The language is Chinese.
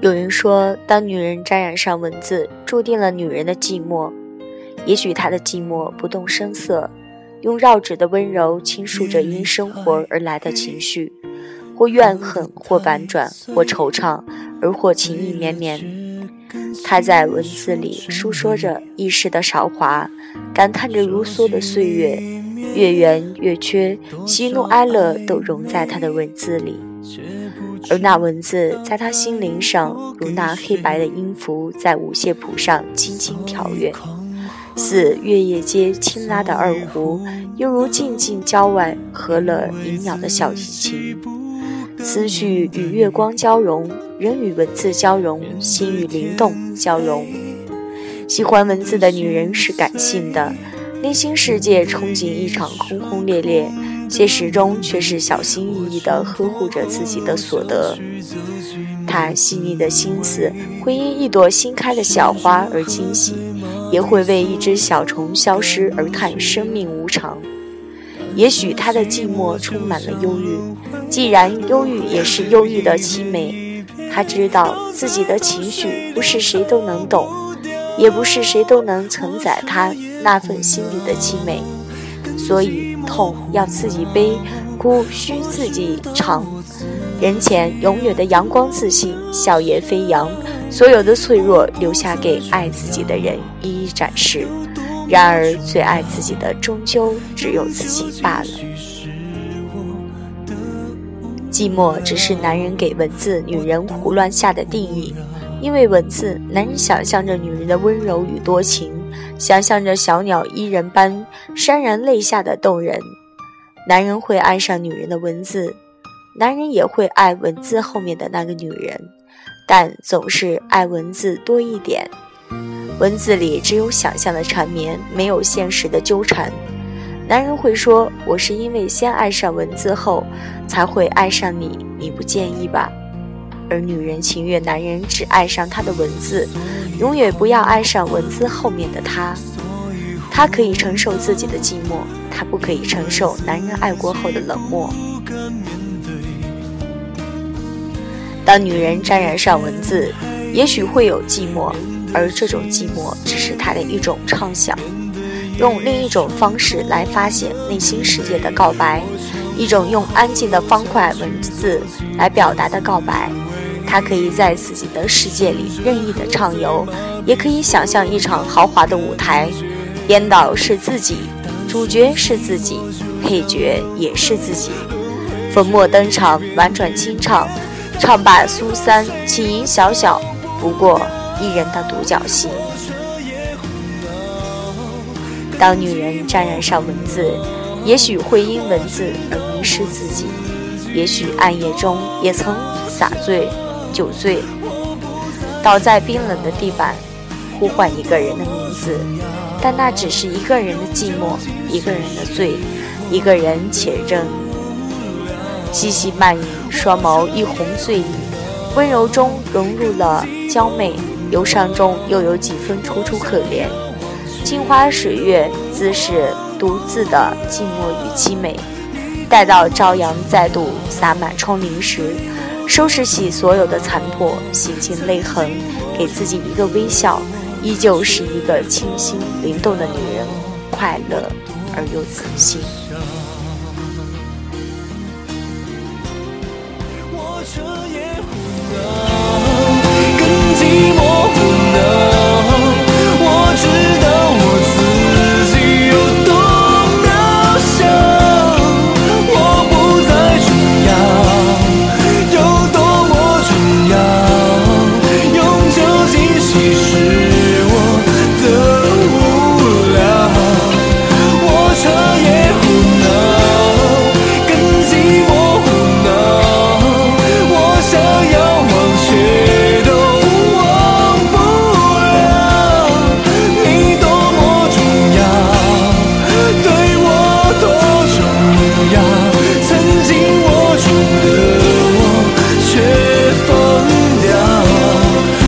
有人说，当女人沾染上文字，注定了女人的寂寞。也许她的寂寞不动声色，用绕指的温柔倾诉着因生活而来的情绪，或怨恨，或婉转，或惆怅，而或情意绵绵。她在文字里诉说着一世的韶华，感叹着如梭的岁月，月圆月缺，喜怒哀乐都融在她的文字里。而那文字在他心灵上，如那黑白的音符在五线谱上轻轻跳跃，似月夜街轻拉的二胡，又如静静郊外和了银鸟的小提琴。思绪与月光交融，人与文字交融，心与灵动交融。喜欢文字的女人是感性的，内心世界憧憬一场轰轰烈烈。现实中却是小心翼翼地呵护着自己的所得，他细腻的心思会因一朵新开的小花而惊喜，也会为一只小虫消失而叹生命无常。也许他的寂寞充满了忧郁，既然忧郁也是忧郁的凄美，他知道自己的情绪不是谁都能懂，也不是谁都能承载他那份心里的凄美。所以痛要自己背，哭需自己尝。人前永远的阳光自信，笑颜飞扬，所有的脆弱留下给爱自己的人一一展示。然而最爱自己的终究只有自己罢了。寂寞只是男人给文字女人胡乱下的定义，因为文字，男人想象着女人的温柔与多情。想象着小鸟依人般潸然泪下的动人，男人会爱上女人的文字，男人也会爱文字后面的那个女人，但总是爱文字多一点。文字里只有想象的缠绵，没有现实的纠缠。男人会说：“我是因为先爱上文字后，才会爱上你，你不介意吧？”而女人情愿男人只爱上她的文字。永远不要爱上文字后面的他，她可以承受自己的寂寞，她不可以承受男人爱过后的冷漠。当女人沾染上文字，也许会有寂寞，而这种寂寞只是她的一种畅想，用另一种方式来发现内心世界的告白，一种用安静的方块文字来表达的告白。他可以在自己的世界里任意的畅游，也可以想象一场豪华的舞台，编导是自己，主角是自己，配角也是自己。粉墨登场，婉转清唱，唱罢苏三，起吟小小，不过一人的独角戏。当女人沾染上文字，也许会因文字而迷失自己，也许暗夜中也曾洒醉。酒醉，倒在冰冷的地板，呼唤一个人的名字，但那只是一个人的寂寞，一个人的醉，一个人且正细细漫影，双眸一红醉意，温柔中融入了娇媚，忧伤中又有几分楚楚可怜。镜花水月，自是独自的寂寞与凄美。待到朝阳再度洒满窗棂时。收拾起所有的残破，洗净泪痕，给自己一个微笑，依旧是一个清新灵动的女人，快乐而又自信。